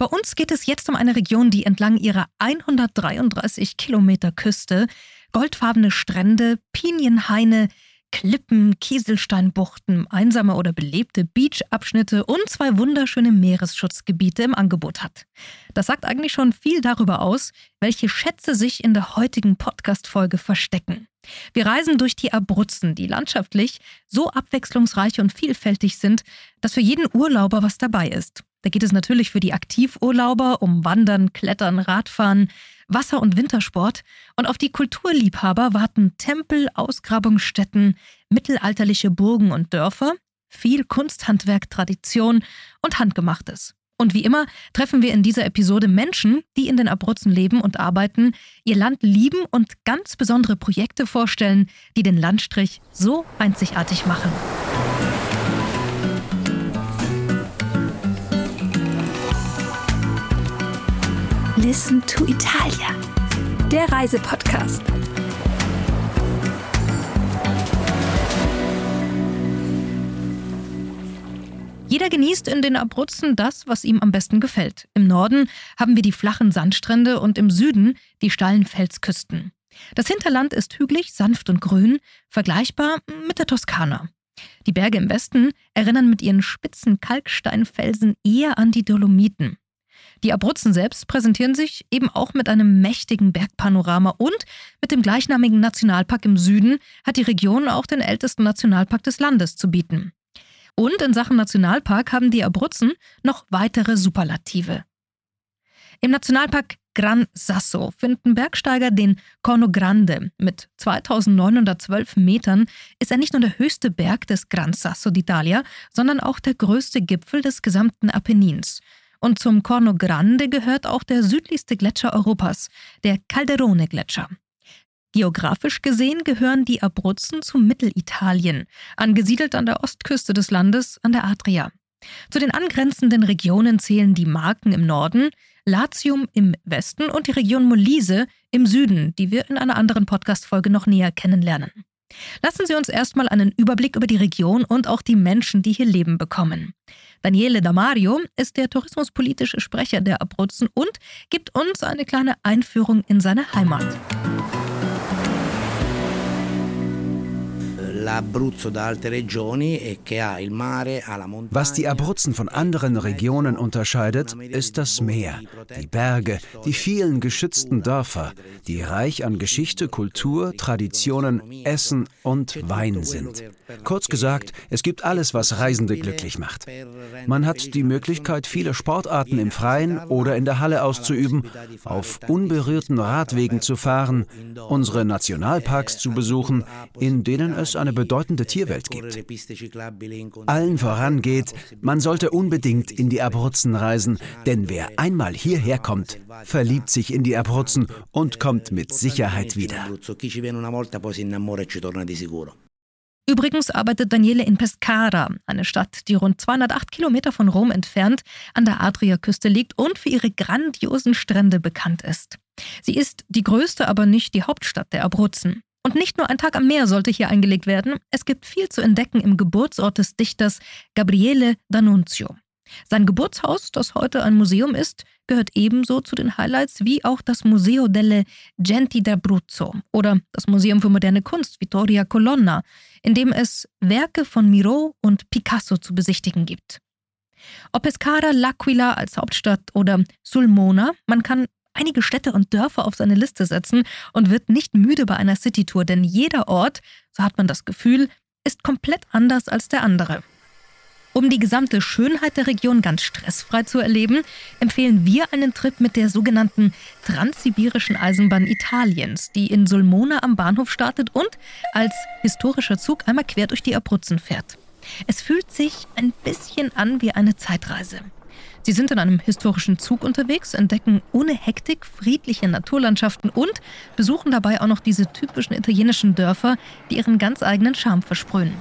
Bei uns geht es jetzt um eine Region, die entlang ihrer 133 Kilometer Küste goldfarbene Strände, Pinienhaine, Klippen, Kieselsteinbuchten, einsame oder belebte Beachabschnitte und zwei wunderschöne Meeresschutzgebiete im Angebot hat. Das sagt eigentlich schon viel darüber aus, welche Schätze sich in der heutigen Podcast-Folge verstecken. Wir reisen durch die Abruzzen, die landschaftlich so abwechslungsreich und vielfältig sind, dass für jeden Urlauber was dabei ist. Da geht es natürlich für die Aktivurlauber um Wandern, Klettern, Radfahren, Wasser- und Wintersport und auf die Kulturliebhaber warten Tempel, Ausgrabungsstätten, mittelalterliche Burgen und Dörfer, viel Kunsthandwerk, Tradition und Handgemachtes. Und wie immer treffen wir in dieser Episode Menschen, die in den Abruzzen leben und arbeiten, ihr Land lieben und ganz besondere Projekte vorstellen, die den Landstrich so einzigartig machen. Listen to Italia, der Reisepodcast. Jeder genießt in den Abruzzen das, was ihm am besten gefällt. Im Norden haben wir die flachen Sandstrände und im Süden die steilen Felsküsten. Das Hinterland ist hügelig, sanft und grün, vergleichbar mit der Toskana. Die Berge im Westen erinnern mit ihren spitzen Kalksteinfelsen eher an die Dolomiten. Die Abruzzen selbst präsentieren sich eben auch mit einem mächtigen Bergpanorama und mit dem gleichnamigen Nationalpark im Süden hat die Region auch den ältesten Nationalpark des Landes zu bieten. Und in Sachen Nationalpark haben die Abruzzen noch weitere Superlative. Im Nationalpark Gran Sasso finden Bergsteiger den Corno Grande. Mit 2912 Metern ist er nicht nur der höchste Berg des Gran Sasso d'Italia, sondern auch der größte Gipfel des gesamten Apennins. Und zum Corno Grande gehört auch der südlichste Gletscher Europas, der Calderone-Gletscher. Geografisch gesehen gehören die Abruzzen zu Mittelitalien, angesiedelt an der Ostküste des Landes an der Adria. Zu den angrenzenden Regionen zählen die Marken im Norden, Latium im Westen und die Region Molise im Süden, die wir in einer anderen Podcast-Folge noch näher kennenlernen. Lassen Sie uns erstmal einen Überblick über die Region und auch die Menschen, die hier leben, bekommen. Daniele Damario ist der tourismuspolitische Sprecher der Abruzzen und gibt uns eine kleine Einführung in seine Heimat. Was die Abruzzen von anderen Regionen unterscheidet, ist das Meer, die Berge, die vielen geschützten Dörfer, die reich an Geschichte, Kultur, Traditionen, Essen und Wein sind. Kurz gesagt, es gibt alles, was Reisende glücklich macht. Man hat die Möglichkeit, viele Sportarten im Freien oder in der Halle auszuüben, auf unberührten Radwegen zu fahren, unsere Nationalparks zu besuchen, in denen es eine bedeutende Tierwelt gibt. Allen voran geht, man sollte unbedingt in die Abruzzen reisen, denn wer einmal hierher kommt, verliebt sich in die Abruzzen und kommt mit Sicherheit wieder. Übrigens arbeitet Daniele in Pescara, eine Stadt, die rund 208 Kilometer von Rom entfernt an der Adriaküste liegt und für ihre grandiosen Strände bekannt ist. Sie ist die größte, aber nicht die Hauptstadt der Abruzzen. Und nicht nur ein Tag am Meer sollte hier eingelegt werden, es gibt viel zu entdecken im Geburtsort des Dichters Gabriele D'Annunzio. Sein Geburtshaus, das heute ein Museum ist, gehört ebenso zu den Highlights wie auch das Museo delle Genti d'Abruzzo oder das Museum für moderne Kunst Vittoria Colonna, in dem es Werke von Miro und Picasso zu besichtigen gibt. Ob Pescara, L'Aquila als Hauptstadt oder Sulmona, man kann einige Städte und Dörfer auf seine Liste setzen und wird nicht müde bei einer Citytour, denn jeder Ort, so hat man das Gefühl, ist komplett anders als der andere. Um die gesamte Schönheit der Region ganz stressfrei zu erleben, empfehlen wir einen Trip mit der sogenannten Transsibirischen Eisenbahn Italiens, die in Sulmona am Bahnhof startet und als historischer Zug einmal quer durch die Abruzzen fährt. Es fühlt sich ein bisschen an wie eine Zeitreise. Sie sind in einem historischen Zug unterwegs, entdecken ohne Hektik friedliche Naturlandschaften und besuchen dabei auch noch diese typischen italienischen Dörfer, die ihren ganz eigenen Charme versprühen.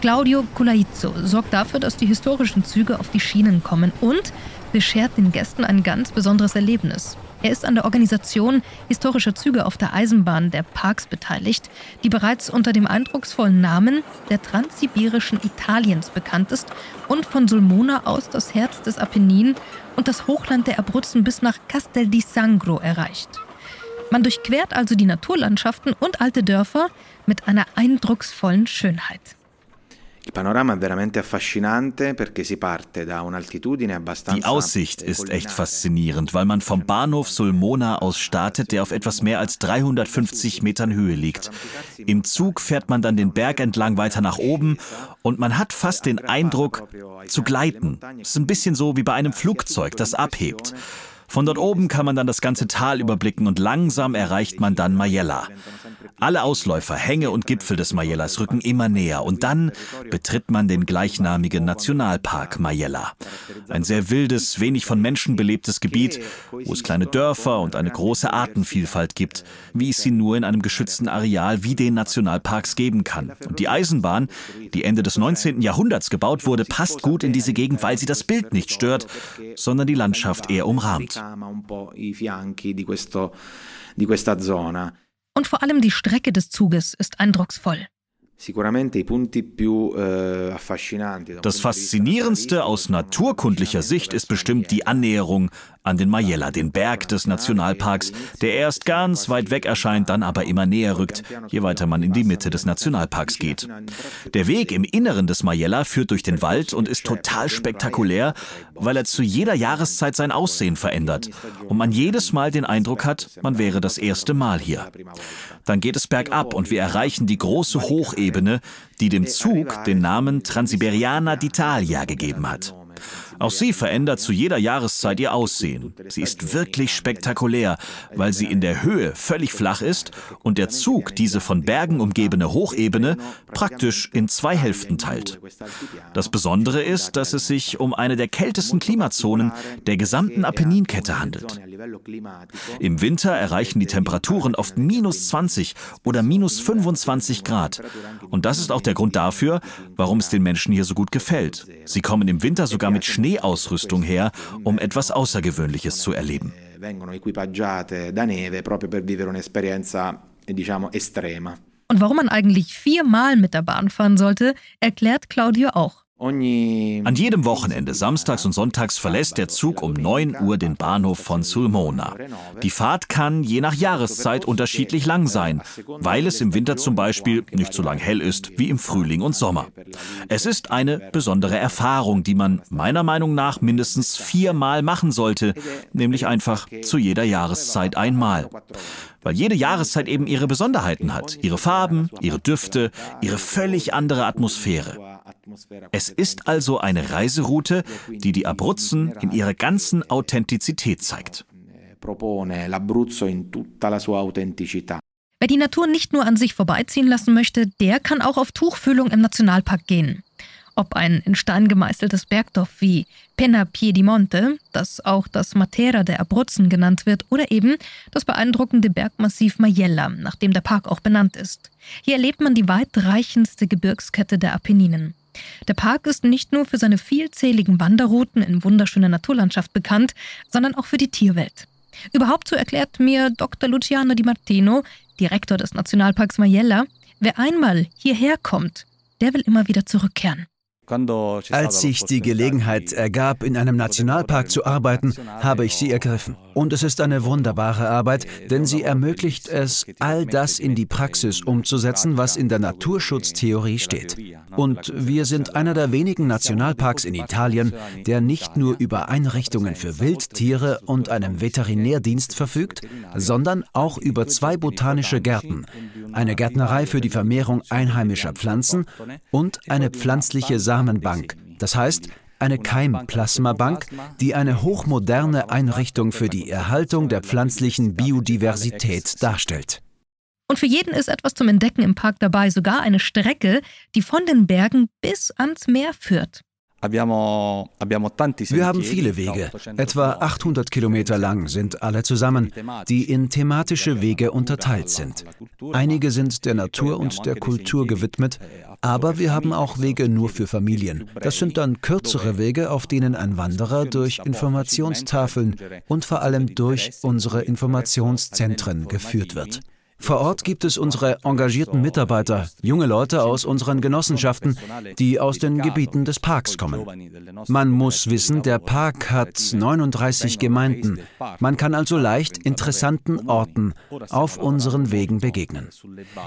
Claudio Colaizzo sorgt dafür, dass die historischen Züge auf die Schienen kommen und beschert den Gästen ein ganz besonderes Erlebnis. Er ist an der Organisation historischer Züge auf der Eisenbahn der Parks beteiligt, die bereits unter dem eindrucksvollen Namen der Transsibirischen Italiens bekannt ist und von Sulmona aus das Herz des Apennin und das Hochland der Abruzzen bis nach Castel di Sangro erreicht. Man durchquert also die Naturlandschaften und alte Dörfer mit einer eindrucksvollen Schönheit. Die Aussicht ist echt faszinierend, weil man vom Bahnhof Sulmona aus startet, der auf etwas mehr als 350 Metern Höhe liegt. Im Zug fährt man dann den Berg entlang weiter nach oben und man hat fast den Eindruck zu gleiten. Es ist ein bisschen so wie bei einem Flugzeug, das abhebt. Von dort oben kann man dann das ganze Tal überblicken und langsam erreicht man dann Majella. Alle Ausläufer, Hänge und Gipfel des Majellas rücken immer näher und dann betritt man den gleichnamigen Nationalpark Majella. Ein sehr wildes, wenig von Menschen belebtes Gebiet, wo es kleine Dörfer und eine große Artenvielfalt gibt, wie es sie nur in einem geschützten Areal wie den Nationalparks geben kann. Und die Eisenbahn, die Ende des 19. Jahrhunderts gebaut wurde, passt gut in diese Gegend, weil sie das Bild nicht stört, sondern die Landschaft eher umrahmt richiama un po' i fianchi di, questo, di questa zona. Und vor allem die Strecke des Zuges ist eindrucksvoll. Eh, das Faszinierendste aus naturkundlicher Sicht ist bestimmt die Annäherung an den Majella, den Berg des Nationalparks, der erst ganz weit weg erscheint, dann aber immer näher rückt, je weiter man in die Mitte des Nationalparks geht. Der Weg im Inneren des Majella führt durch den Wald und ist total spektakulär, weil er zu jeder Jahreszeit sein Aussehen verändert und man jedes Mal den Eindruck hat, man wäre das erste Mal hier. Dann geht es bergab und wir erreichen die große Hochebene, die dem Zug den Namen Transiberiana d'Italia gegeben hat. Auch sie verändert zu jeder Jahreszeit ihr Aussehen. Sie ist wirklich spektakulär, weil sie in der Höhe völlig flach ist und der Zug diese von Bergen umgebene Hochebene praktisch in zwei Hälften teilt. Das Besondere ist, dass es sich um eine der kältesten Klimazonen der gesamten Appenninkette handelt. Im Winter erreichen die Temperaturen oft minus 20 oder minus 25 Grad. Und das ist auch der Grund dafür, warum es den Menschen hier so gut gefällt. Sie kommen im Winter sogar mit Schneeausrüstung her, um etwas Außergewöhnliches zu erleben. Und warum man eigentlich viermal mit der Bahn fahren sollte, erklärt Claudio auch. An jedem Wochenende, samstags und sonntags, verlässt der Zug um 9 Uhr den Bahnhof von Sulmona. Die Fahrt kann je nach Jahreszeit unterschiedlich lang sein, weil es im Winter zum Beispiel nicht so lang hell ist wie im Frühling und Sommer. Es ist eine besondere Erfahrung, die man meiner Meinung nach mindestens viermal machen sollte, nämlich einfach zu jeder Jahreszeit einmal weil jede Jahreszeit eben ihre Besonderheiten hat, ihre Farben, ihre Düfte, ihre völlig andere Atmosphäre. Es ist also eine Reiseroute, die die Abruzzen in ihrer ganzen Authentizität zeigt. Wer die Natur nicht nur an sich vorbeiziehen lassen möchte, der kann auch auf Tuchfühlung im Nationalpark gehen. Ob ein in Stein gemeißeltes Bergdorf wie Penna Piedimonte, das auch das Matera der Abruzzen genannt wird, oder eben das beeindruckende Bergmassiv Majella, nach dem der Park auch benannt ist. Hier erlebt man die weitreichendste Gebirgskette der Apenninen. Der Park ist nicht nur für seine vielzähligen Wanderrouten in wunderschöner Naturlandschaft bekannt, sondern auch für die Tierwelt. Überhaupt so erklärt mir Dr. Luciano Di Martino, Direktor des Nationalparks Majella, wer einmal hierher kommt, der will immer wieder zurückkehren. Als sich die Gelegenheit ergab, in einem Nationalpark zu arbeiten, habe ich sie ergriffen. Und es ist eine wunderbare Arbeit, denn sie ermöglicht es, all das in die Praxis umzusetzen, was in der Naturschutztheorie steht. Und wir sind einer der wenigen Nationalparks in Italien, der nicht nur über Einrichtungen für Wildtiere und einem Veterinärdienst verfügt, sondern auch über zwei botanische Gärten, eine Gärtnerei für die Vermehrung einheimischer Pflanzen und eine pflanzliche Samenbank, das heißt eine Keimplasmabank, die eine hochmoderne Einrichtung für die Erhaltung der pflanzlichen Biodiversität darstellt. Und für jeden ist etwas zum Entdecken im Park dabei, sogar eine Strecke, die von den Bergen bis ans Meer führt. Wir haben viele Wege, etwa 800 Kilometer lang sind alle zusammen, die in thematische Wege unterteilt sind. Einige sind der Natur und der Kultur gewidmet, aber wir haben auch Wege nur für Familien. Das sind dann kürzere Wege, auf denen ein Wanderer durch Informationstafeln und vor allem durch unsere Informationszentren geführt wird. Vor Ort gibt es unsere engagierten Mitarbeiter, junge Leute aus unseren Genossenschaften, die aus den Gebieten des Parks kommen. Man muss wissen, der Park hat 39 Gemeinden. Man kann also leicht interessanten Orten auf unseren Wegen begegnen.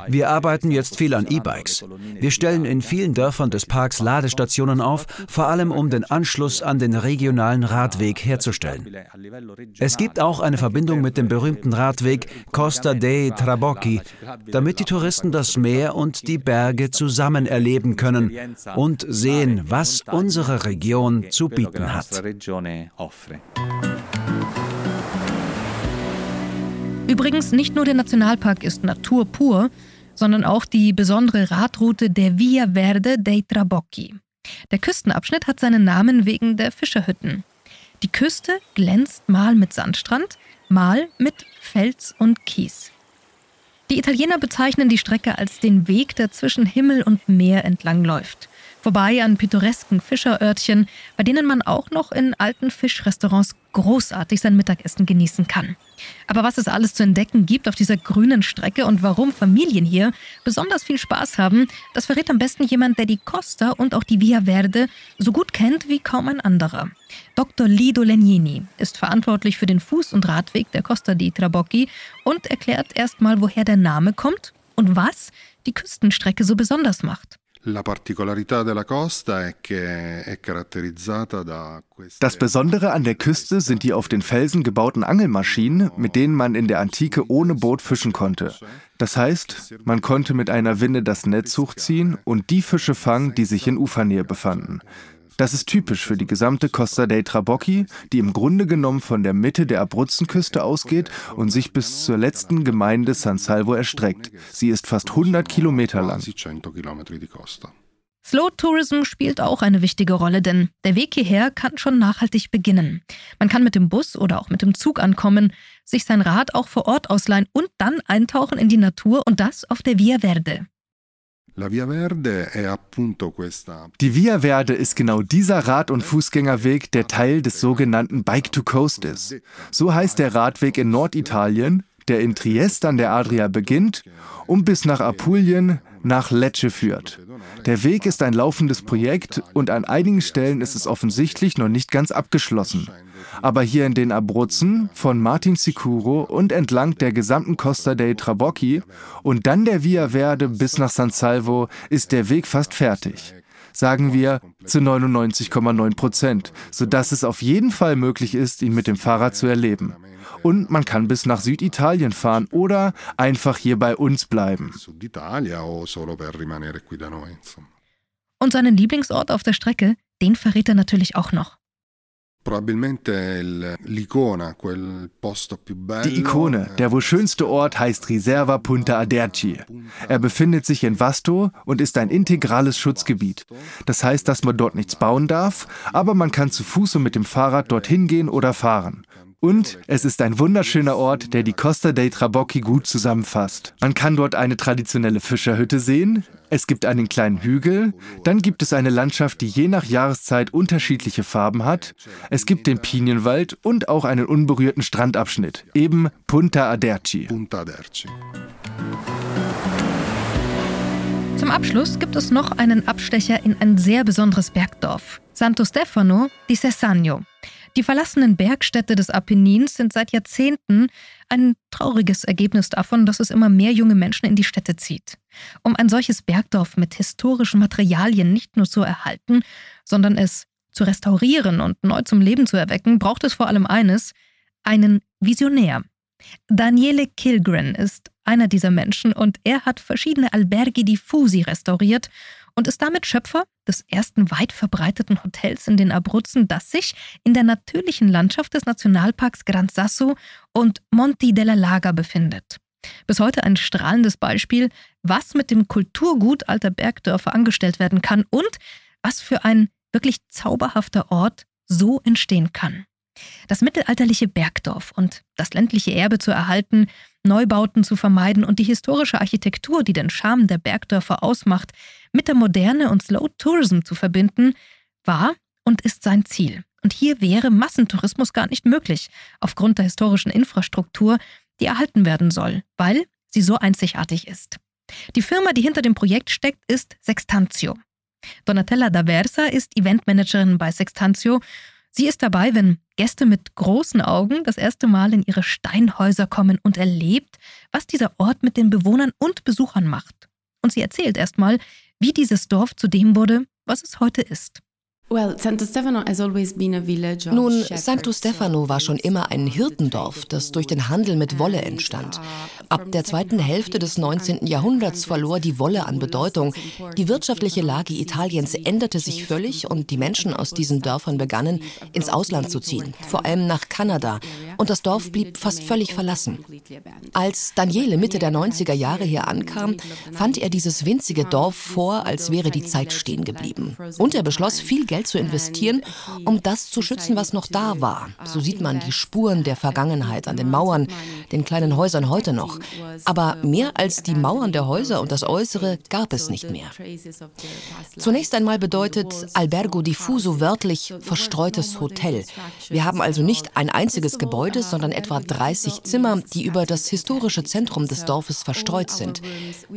Wir arbeiten jetzt viel an E-Bikes. Wir stellen in vielen Dörfern des Parks Ladestationen auf, vor allem um den Anschluss an den regionalen Radweg herzustellen. Es gibt auch eine Verbindung mit dem berühmten Radweg Costa dei Trabocchi, damit die Touristen das Meer und die Berge zusammen erleben können und sehen, was unsere Region zu bieten hat. Übrigens, nicht nur der Nationalpark ist Natur pur, sondern auch die besondere Radroute der Via Verde dei Trabocchi. Der Küstenabschnitt hat seinen Namen wegen der Fischerhütten. Die Küste glänzt mal mit Sandstrand, mal mit Fels und Kies. Die Italiener bezeichnen die Strecke als den Weg, der zwischen Himmel und Meer entlang läuft vorbei an pittoresken Fischerörtchen, bei denen man auch noch in alten Fischrestaurants großartig sein Mittagessen genießen kann. Aber was es alles zu entdecken gibt auf dieser grünen Strecke und warum Familien hier besonders viel Spaß haben, das verrät am besten jemand, der die Costa und auch die Via Verde so gut kennt wie kaum ein anderer. Dr. Lido Legnini ist verantwortlich für den Fuß- und Radweg der Costa di Trabocchi und erklärt erstmal, woher der Name kommt und was die Küstenstrecke so besonders macht. Das Besondere an der Küste sind die auf den Felsen gebauten Angelmaschinen, mit denen man in der Antike ohne Boot fischen konnte. Das heißt, man konnte mit einer Winde das Netz hochziehen und die Fische fangen, die sich in Ufernähe befanden. Das ist typisch für die gesamte Costa dei Trabocchi, die im Grunde genommen von der Mitte der Abruzzenküste ausgeht und sich bis zur letzten Gemeinde San Salvo erstreckt. Sie ist fast 100 Kilometer lang. Slow Tourism spielt auch eine wichtige Rolle, denn der Weg hierher kann schon nachhaltig beginnen. Man kann mit dem Bus oder auch mit dem Zug ankommen, sich sein Rad auch vor Ort ausleihen und dann eintauchen in die Natur und das auf der Via Verde. Die Via Verde ist genau dieser Rad- und Fußgängerweg, der Teil des sogenannten Bike to Coast ist. So heißt der Radweg in Norditalien, der in Triest an der Adria beginnt und bis nach Apulien nach Lecce führt. Der Weg ist ein laufendes Projekt und an einigen Stellen ist es offensichtlich noch nicht ganz abgeschlossen. Aber hier in den Abruzzen, von Martin Sicuro und entlang der gesamten Costa dei Trabocchi und dann der Via Verde bis nach San Salvo ist der Weg fast fertig. Sagen wir zu 99,9 Prozent, sodass es auf jeden Fall möglich ist, ihn mit dem Fahrrad zu erleben. Und man kann bis nach Süditalien fahren oder einfach hier bei uns bleiben. Und seinen Lieblingsort auf der Strecke, den verrät er natürlich auch noch. Die Ikone, der wohl schönste Ort, heißt Riserva Punta Aderci. Er befindet sich in Vasto und ist ein integrales Schutzgebiet. Das heißt, dass man dort nichts bauen darf, aber man kann zu Fuß und mit dem Fahrrad dorthin gehen oder fahren. Und es ist ein wunderschöner Ort, der die Costa dei Trabocchi gut zusammenfasst. Man kann dort eine traditionelle Fischerhütte sehen, es gibt einen kleinen Hügel, dann gibt es eine Landschaft, die je nach Jahreszeit unterschiedliche Farben hat, es gibt den Pinienwald und auch einen unberührten Strandabschnitt, eben Punta Aderci. Zum Abschluss gibt es noch einen Abstecher in ein sehr besonderes Bergdorf, Santo Stefano di Sessagno. Die verlassenen Bergstädte des Apennins sind seit Jahrzehnten ein trauriges Ergebnis davon, dass es immer mehr junge Menschen in die Städte zieht. Um ein solches Bergdorf mit historischen Materialien nicht nur zu erhalten, sondern es zu restaurieren und neu zum Leben zu erwecken, braucht es vor allem eines, einen Visionär. Daniele Kilgren ist einer dieser Menschen und er hat verschiedene Alberghi diffusi restauriert und ist damit Schöpfer des ersten weit verbreiteten Hotels in den Abruzzen, das sich in der natürlichen Landschaft des Nationalparks Gran Sasso und Monti della Laga befindet. Bis heute ein strahlendes Beispiel, was mit dem Kulturgut alter Bergdörfer angestellt werden kann und was für ein wirklich zauberhafter Ort so entstehen kann. Das mittelalterliche Bergdorf und das ländliche Erbe zu erhalten, Neubauten zu vermeiden und die historische Architektur, die den Charme der Bergdörfer ausmacht, mit der Moderne und Slow Tourism zu verbinden, war und ist sein Ziel. Und hier wäre Massentourismus gar nicht möglich, aufgrund der historischen Infrastruktur, die erhalten werden soll, weil sie so einzigartig ist. Die Firma, die hinter dem Projekt steckt, ist Sextantio. Donatella D'Aversa ist Eventmanagerin bei Sextantio. Sie ist dabei, wenn Gäste mit großen Augen das erste Mal in ihre Steinhäuser kommen und erlebt, was dieser Ort mit den Bewohnern und Besuchern macht. Und sie erzählt erstmal, wie dieses Dorf zu dem wurde, was es heute ist. Nun, Santo Stefano war schon immer ein Hirtendorf, das durch den Handel mit Wolle entstand. Ab der zweiten Hälfte des 19. Jahrhunderts verlor die Wolle an Bedeutung. Die wirtschaftliche Lage Italiens änderte sich völlig und die Menschen aus diesen Dörfern begannen, ins Ausland zu ziehen, vor allem nach Kanada. Und das Dorf blieb fast völlig verlassen. Als Daniele Mitte der 90er Jahre hier ankam, fand er dieses winzige Dorf vor, als wäre die Zeit stehen geblieben. Und er beschloss, viel Geld Geld zu investieren, um das zu schützen, was noch da war. So sieht man die Spuren der Vergangenheit an den Mauern, den kleinen Häusern heute noch. Aber mehr als die Mauern der Häuser und das Äußere gab es nicht mehr. Zunächst einmal bedeutet Albergo Diffuso wörtlich verstreutes Hotel. Wir haben also nicht ein einziges Gebäude, sondern etwa 30 Zimmer, die über das historische Zentrum des Dorfes verstreut sind.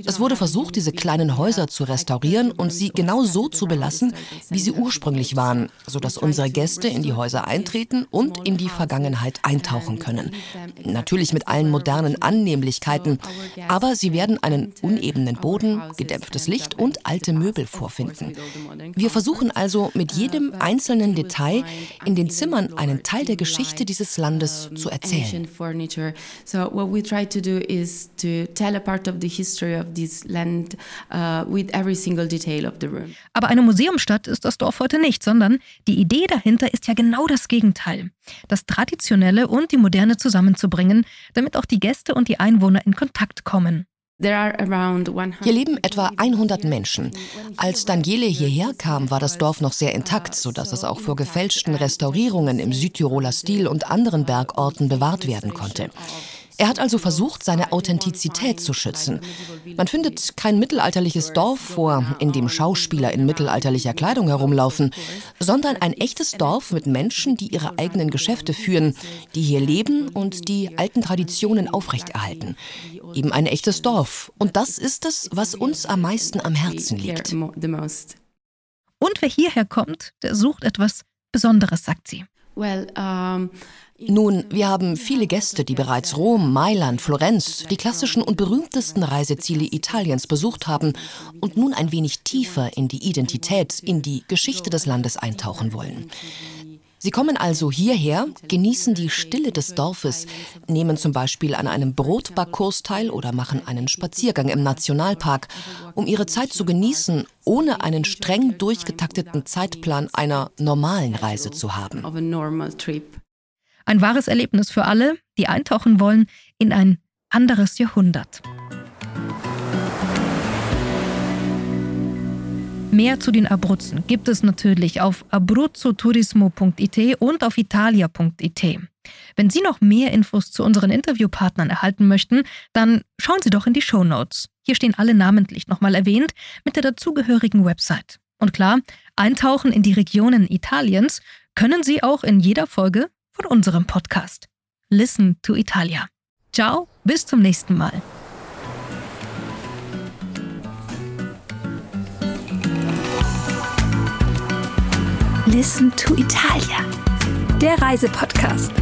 Es wurde versucht, diese kleinen Häuser zu restaurieren und sie genau so zu belassen, wie sie ursprünglich zugänglich waren, sodass unsere Gäste in die Häuser eintreten und in die Vergangenheit eintauchen können. Natürlich mit allen modernen Annehmlichkeiten, aber sie werden einen unebenen Boden, gedämpftes Licht und alte Möbel vorfinden. Wir versuchen also mit jedem einzelnen Detail in den Zimmern einen Teil der Geschichte dieses Landes zu erzählen. So what we try to do is to tell a part of the history of this land uh, with every single detail of the room. Aber eine Museumsstadt ist das Dorf heute nicht nicht, sondern die Idee dahinter ist ja genau das Gegenteil. Das Traditionelle und die Moderne zusammenzubringen, damit auch die Gäste und die Einwohner in Kontakt kommen. Hier leben etwa 100 Menschen. Als Daniele hierher kam, war das Dorf noch sehr intakt, sodass es auch vor gefälschten Restaurierungen im Südtiroler Stil und anderen Bergorten bewahrt werden konnte. Er hat also versucht, seine Authentizität zu schützen. Man findet kein mittelalterliches Dorf vor, in dem Schauspieler in mittelalterlicher Kleidung herumlaufen, sondern ein echtes Dorf mit Menschen, die ihre eigenen Geschäfte führen, die hier leben und die alten Traditionen aufrechterhalten. Eben ein echtes Dorf. Und das ist es, was uns am meisten am Herzen liegt. Und wer hierher kommt, der sucht etwas Besonderes, sagt sie. Well, um nun, wir haben viele Gäste, die bereits Rom, Mailand, Florenz, die klassischen und berühmtesten Reiseziele Italiens besucht haben und nun ein wenig tiefer in die Identität, in die Geschichte des Landes eintauchen wollen. Sie kommen also hierher, genießen die Stille des Dorfes, nehmen zum Beispiel an einem Brotbackkurs teil oder machen einen Spaziergang im Nationalpark, um ihre Zeit zu genießen, ohne einen streng durchgetakteten Zeitplan einer normalen Reise zu haben. Ein wahres Erlebnis für alle, die eintauchen wollen in ein anderes Jahrhundert. Mehr zu den Abruzzen gibt es natürlich auf abruzzoturismo.it und auf italia.it. Wenn Sie noch mehr Infos zu unseren Interviewpartnern erhalten möchten, dann schauen Sie doch in die Show Notes. Hier stehen alle namentlich nochmal erwähnt mit der dazugehörigen Website. Und klar, eintauchen in die Regionen Italiens können Sie auch in jeder Folge von unserem Podcast. Listen to Italia. Ciao, bis zum nächsten Mal. Listen to Italia, der Reisepodcast.